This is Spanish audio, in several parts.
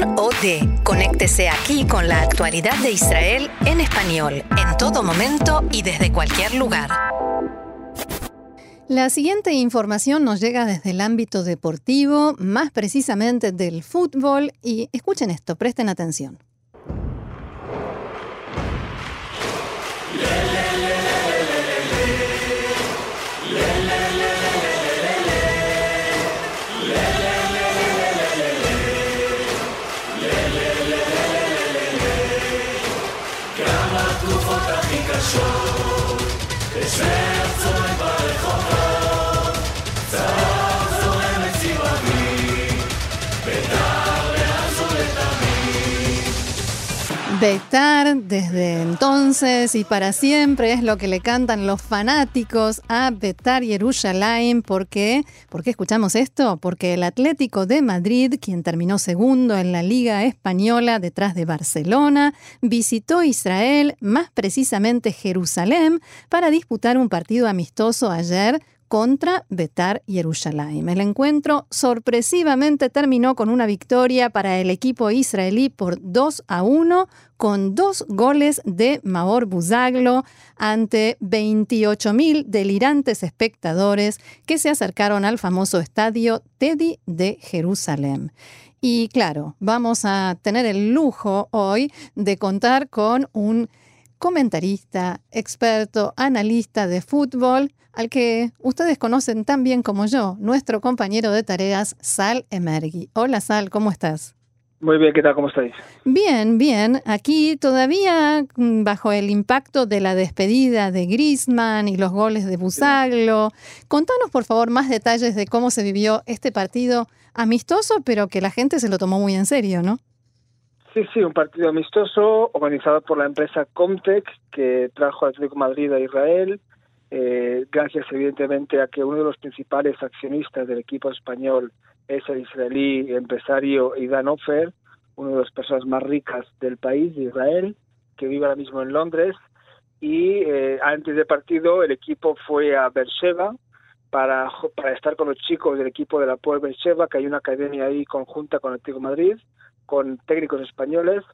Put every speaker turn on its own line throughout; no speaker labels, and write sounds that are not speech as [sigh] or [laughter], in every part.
Kan OD. Conéctese aquí con la actualidad de Israel en español, en todo momento y desde cualquier lugar.
La siguiente información nos llega desde el ámbito deportivo, más precisamente del fútbol, y escuchen esto, presten atención. Desde entonces y para siempre es lo que le cantan los fanáticos a Betar Yerushalayim. ¿Por qué? ¿Por qué escuchamos esto? Porque el Atlético de Madrid, quien terminó segundo en la Liga Española detrás de Barcelona, visitó Israel, más precisamente Jerusalén, para disputar un partido amistoso ayer contra Betar Yerushalayim. El encuentro sorpresivamente terminó con una victoria para el equipo israelí por 2 a 1 con dos goles de Maor Buzaglo ante 28.000 delirantes espectadores que se acercaron al famoso estadio Teddy de Jerusalén. Y claro, vamos a tener el lujo hoy de contar con un comentarista, experto, analista de fútbol, al que ustedes conocen tan bien como yo, nuestro compañero de tareas, Sal Emergui. Hola Sal, ¿cómo estás?
Muy bien, ¿qué tal? ¿Cómo estáis?
Bien, bien. Aquí todavía mm, bajo el impacto de la despedida de Grisman y los goles de Busaglo. Contanos, por favor, más detalles de cómo se vivió este partido amistoso, pero que la gente se lo tomó muy en serio, ¿no?
Sí, sí, un partido amistoso organizado por la empresa Comtech que trajo Atlético Madrid a Israel eh, gracias evidentemente a que uno de los principales accionistas del equipo español es el israelí empresario Idan Ofer, una de las personas más ricas del país, de Israel, que vive ahora mismo en Londres. Y eh, antes del partido, el equipo fue a Beersheba para, para estar con los chicos del equipo de la Puebla Beersheba, que hay una academia ahí conjunta con el Atlético Madrid, con técnicos españoles.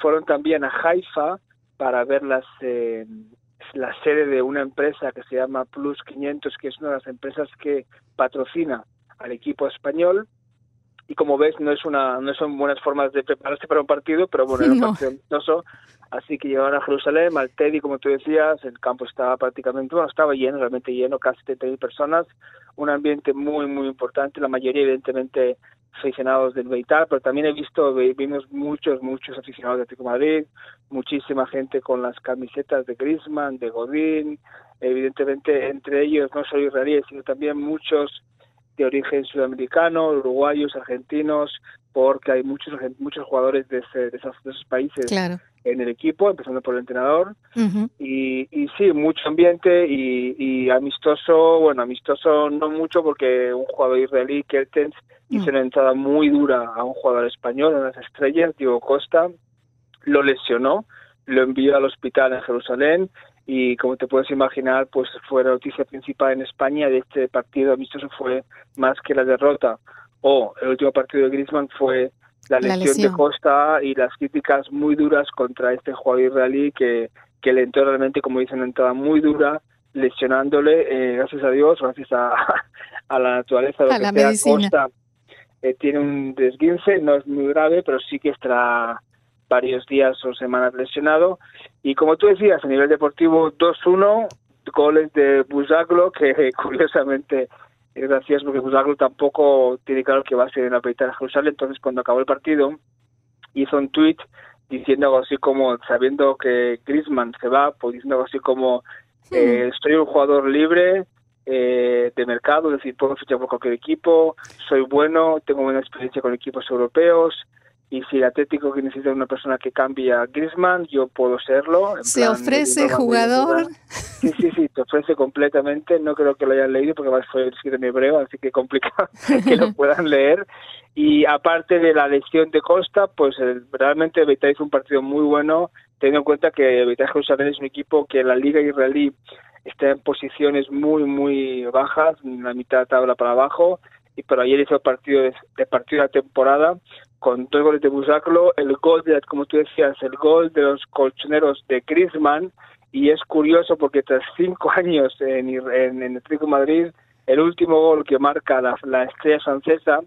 Fueron también a Haifa para ver las, eh, la sede de una empresa que se llama Plus 500, que es una de las empresas que patrocina al equipo español. Y como ves, no es una no son buenas formas de prepararse para un partido, pero bueno, era un partido amistoso. Así que llegaron a Jerusalén, al Teddy, como tú decías, el campo estaba prácticamente, bueno, estaba lleno, realmente lleno, casi 70.000 personas, un ambiente muy, muy importante, la mayoría evidentemente aficionados del Beitar, pero también he visto, vimos muchos, muchos aficionados de Atlético Madrid, muchísima gente con las camisetas de Griezmann, de Godín, evidentemente entre ellos no solo israelíes, sino también muchos de origen sudamericano, uruguayos, argentinos, porque hay muchos muchos jugadores de, esos, países en el equipo, empezando por el entrenador. y, y, sí, mucho ambiente y, amistoso, bueno, amistoso no mucho porque un jugador israelí, Kertens, hizo mm. una entrada muy dura a un jugador español, de las estrellas, Diego Costa, lo lesionó, lo envió al hospital en Jerusalén y como te puedes imaginar, pues fue la noticia principal en España de este partido amistoso fue más que la derrota o el último partido de Griezmann fue la lesión, de Costa y las críticas muy duras contra este jugador israelí que, que le entró realmente, como dicen, una entrada muy dura, lesionándole, eh, gracias a Dios, gracias a, [laughs] a la naturaleza, de lo que sea, Costa eh, tiene un desguince, no es muy grave, pero sí que estará varios días o semanas lesionado. Y como tú decías, a nivel deportivo, 2-1, goles de Buzaglo, que [laughs] curiosamente es gracioso porque Buzaglo tampoco tiene claro que va a ser en la de Jerusalén. Entonces, cuando acabó el partido, hizo un tweet diciendo algo así como, sabiendo que Griezmann se va, pues diciendo algo así como, eh, estoy un jugador libre, eh, de mercado, es decir, puedo fichar por cualquier equipo, soy bueno, tengo buena experiencia con equipos europeos, y si el Atlético que necesita una persona que cambie a Griezmann, yo puedo serlo.
¿Se ofrece jugador?
Sí, sí, sí, te ofrece completamente. No creo que lo hayan leído porque además fue escrito en hebreo, así que complicado [laughs] que lo puedan leer. Y aparte de la lesión de Costa, pues realmente Betis hizo un partido muy bueno, teniendo en cuenta que Betis Jerusalén es un equipo que en la Liga Israelí está en posiciones muy, muy bajas, en la mitad de tabla para abajo, y pero ayer hizo el partido de, de partido de la temporada con dos goles de Busaclo, el gol, de, como tú decías, el gol de los colchoneros de Griezmann, y es curioso porque tras cinco [laughs] años en, en, en el Madrid, el último gol que marca la, la estrella francesa,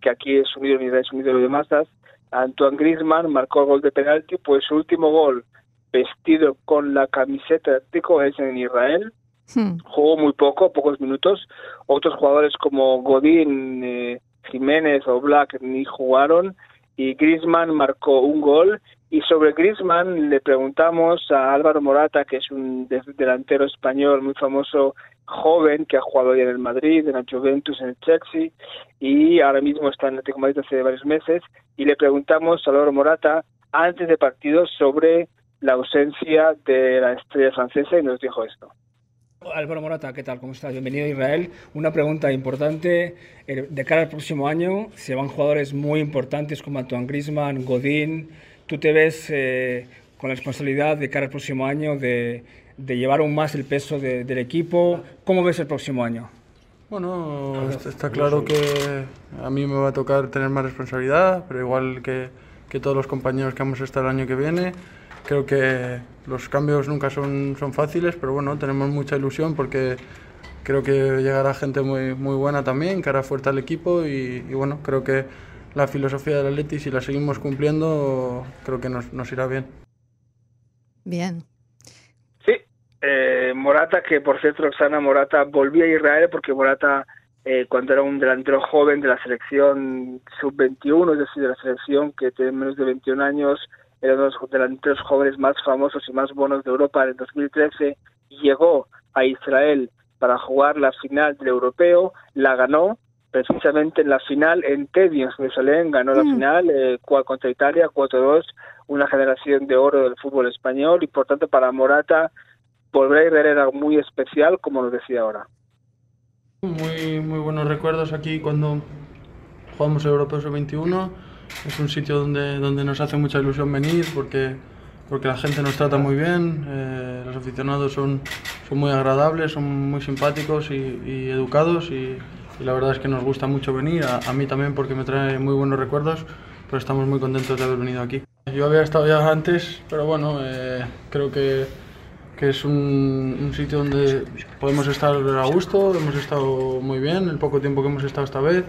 que aquí es un ídolo, es un ídolo de masas, Antoine Griezmann marcó el gol de penalti, pues su último gol vestido con la camiseta de Atlético es en Israel. Hmm. Jugó muy poco, pocos minutos. Otros jugadores como Godín, eh, Jiménez o Black ni jugaron y Griezmann marcó un gol y sobre Griezmann le preguntamos a Álvaro Morata, que es un delantero español muy famoso, joven, que ha jugado ya en el Madrid, en la Juventus, en el Chelsea, y ahora mismo está en el Atlético Madrid hace varios meses, y le preguntamos a Álvaro Morata, antes de partido, sobre la ausencia de la estrella francesa, y nos dijo esto.
Álvaro Morata, ¿qué tal? ¿Cómo estás? Bienvenido a Israel. Una pregunta importante. Eh, de cara al próximo año, se van jugadores muy importantes como Antoine Griezmann, Godín. ¿Tú te ves eh, con la responsabilidad de cara al próximo año de, llevar aún más el peso del equipo? ¿Cómo ves el próximo año?
Bueno, está claro que a mí me va a tocar tener más responsabilidad, pero igual que, que todos los compañeros que vamos a estar el año que viene. Creo que los cambios nunca son, son fáciles, pero bueno, tenemos mucha ilusión porque creo que llegará gente muy, muy buena también, que hará fuerte al equipo y, bueno, creo que la filosofía del Atleti, si la seguimos cumpliendo, creo que nos, nos irá bien.
Bien.
Sí, eh, Morata, que por cierto, Roxana Morata volvía a Israel porque Morata, eh, cuando era un delantero joven de la selección sub-21, es decir, de la selección que tiene menos de 21 años, era uno de los delanteros jóvenes más famosos y más buenos de Europa en el 2013, llegó a Israel para jugar la final del europeo, la ganó, precisamente en la final en Tedio, en Jerusalén, ganó la mm. final eh, contra Italia 4-2, una generación de oro del fútbol español y por tanto para Morata volver a Israel era muy especial, como nos decía ahora.
Muy, muy buenos recuerdos aquí cuando jugamos el Europeo Sub-21 es un sitio donde, donde nos hace mucha ilusión venir porque, porque la gente nos trata muy bien, eh, los aficionados son, son muy agradables, son muy simpáticos y, educados y, la verdad es que nos gusta mucho venir, a, mí también porque me trae muy buenos recuerdos, pero estamos muy contentos de haber venido aquí. Yo había estado ya antes, pero bueno, eh, creo que, que es un, un, sitio donde podemos estar a gusto, hemos estado muy bien el poco tiempo que hemos estado esta vez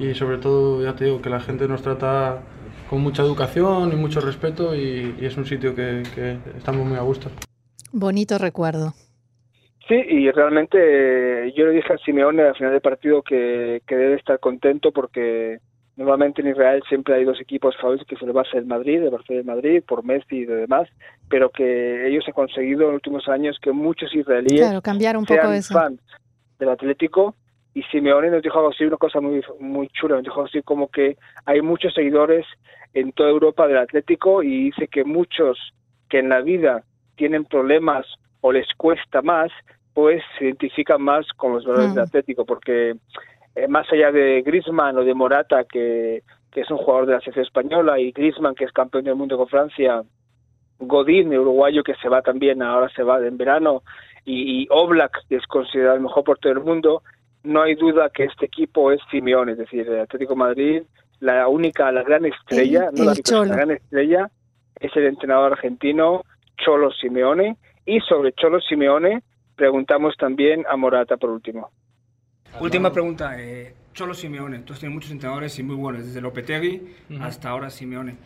y sobre todo, ya te digo, que la gente nos trata con mucha educación y mucho respeto y, es un sitio que, estamos muy a gusto.
Bonito recuerdo.
Sí, y realmente yo le dije a Simeone al final del partido que, debe estar contento porque normalmente en Israel siempre hay dos equipos favoritos que se le va a el Madrid, el Barcelona de Madrid, por Messi y demás, pero que ellos han conseguido en los últimos años que muchos israelíes
claro, cambiar un poco
sean fans del Atlético y Simeone nos dijo algo así, una cosa muy, muy chula, nos dijo así como que hay muchos seguidores en toda Europa del Atlético y dice que muchos que en la vida tienen problemas o les cuesta más, pues se identifican más con los valores del. Atlético, porque eh, más allá de Griezmann o de Morata, que, que es un jugador de la selección española, y Griezmann, que es campeón del mundo con Francia, Godín, uruguayo, que se va también, ahora se va en verano, y, y Oblak, que es considerado el mejor portero del mundo, no hay duda que este equipo es Simeone, es decir, el Atlético Madrid, la única, la gran estrella, no la, la gran estrella es el entrenador argentino Cholo Simeone y sobre Cholo Simeone preguntamos también a Morata por último.
Última pregunta, eh, Cholo Simeone, tú has tenido muchos entrenadores y muy buenos, desde Lopetegui hasta ahora Simeone.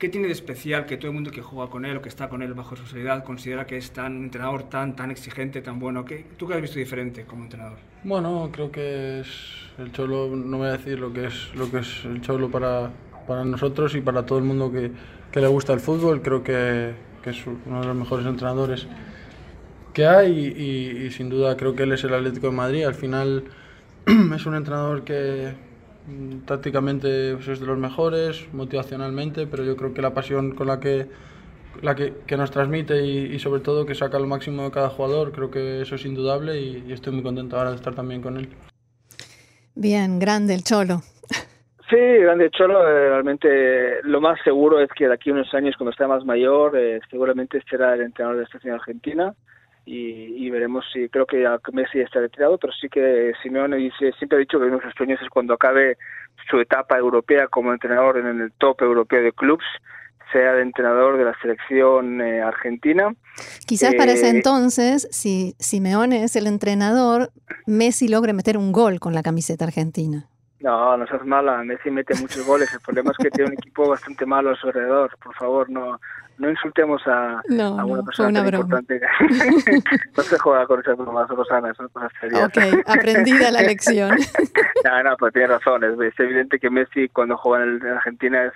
¿Qué tiene de especial que todo el mundo que juega con él o que está con él bajo su responsabilidad considera que es tan entrenador tan tan exigente, tan bueno? ¿Qué, ¿Tú qué has visto diferente como entrenador?
Bueno, creo que es el Cholo, no voy a decir lo que es, lo que es el Cholo para, para nosotros y para todo el mundo que, que le gusta el fútbol. Creo que, es uno de los mejores entrenadores que hay y, sin duda creo que él es el Atlético de Madrid. Al final [clears throat] es un entrenador que tácticamente pues, es de los mejores, motivacionalmente, pero yo creo que la pasión con la que, la que, que nos transmite y, sobre todo que saca lo máximo de cada jugador, creo que eso es indudable y, estoy muy contento ahora de estar también con él.
Bien, grande el Cholo.
Sí, grande el Cholo. Eh, realmente lo más seguro es que de aquí a unos años, cuando esté más mayor, eh, seguramente será el entrenador de la estación argentina y, veremos si creo que Messi está retirado, pero sí que Simeone dice, siempre ha dicho que uno de sus sueños es cuando acabe su etapa europea como entrenador en el top europeo de clubes, sea de entrenador de la selección eh, argentina.
Quizás para ese eh, entonces, si Simeone es el entrenador, Messi logre meter un gol con la camiseta argentina.
No, no seas mala, Messi mete muchos goles, el problema es que tiene un equipo bastante malo a su alrededor, por favor, no no insultemos a,
no,
una persona tan importante. [laughs] no se juega con esas bromas, Rosana, son cosas serias.
Ok, aprendida la lección. [laughs]
no, no, pero tiene razón, es, evidente que Messi cuando juega en Argentina es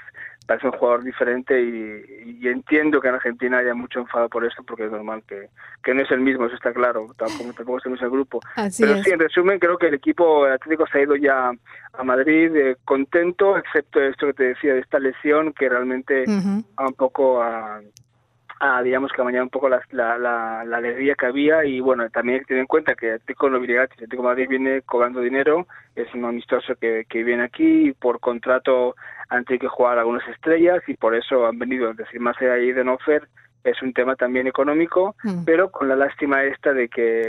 parece un jugador diferente y, entiendo que en Argentina haya mucho enfado por esto porque es normal que, que no es el mismo, eso está claro, tampoco, tampoco es el mismo grupo. Pero sí, en resumen, creo que el equipo Atlético se ha ido ya a Madrid eh, contento, excepto esto que te decía de esta lesión que realmente va un poco a, a digamos que mañana un poco la, la, la, alegría que había y bueno, también hay que tener en cuenta que Atlético no viene gratis, Atlético Madrid viene cobrando dinero, es un amistoso que, que viene aquí y por contrato han tenido que jugar algunas estrellas y por eso han venido, es decir, más allá de Nofer es un tema también económico, mm. pero con la lástima esta de que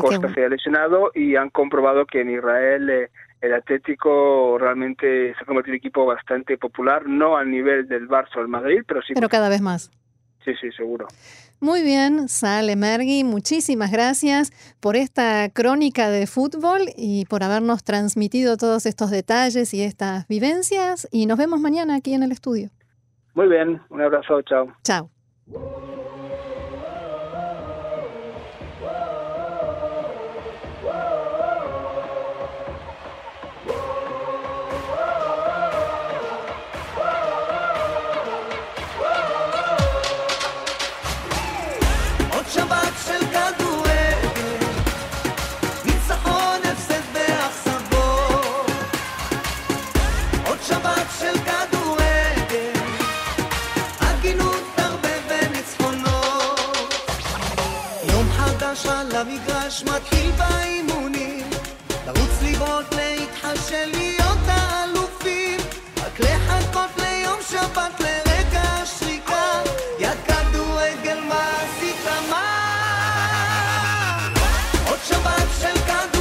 Costa se haya lesionado y han comprobado que en Israel eh, el Atlético realmente se ha convertido en un equipo bastante popular, no al nivel del Barça o el Madrid, pero sí.
Pero cada vez más.
Sí, sí, seguro.
Muy bien, Sale Mergui, muchísimas gracias por esta crónica de fútbol y por habernos transmitido todos estos detalles y estas vivencias. Y nos vemos mañana aquí en el estudio.
Muy bien, un abrazo, chao.
Chao.
להתחשל להיות ליום שבת לרגע השריקה. יא כדורגל מה עשית? מה? עוד שבת של כדורגל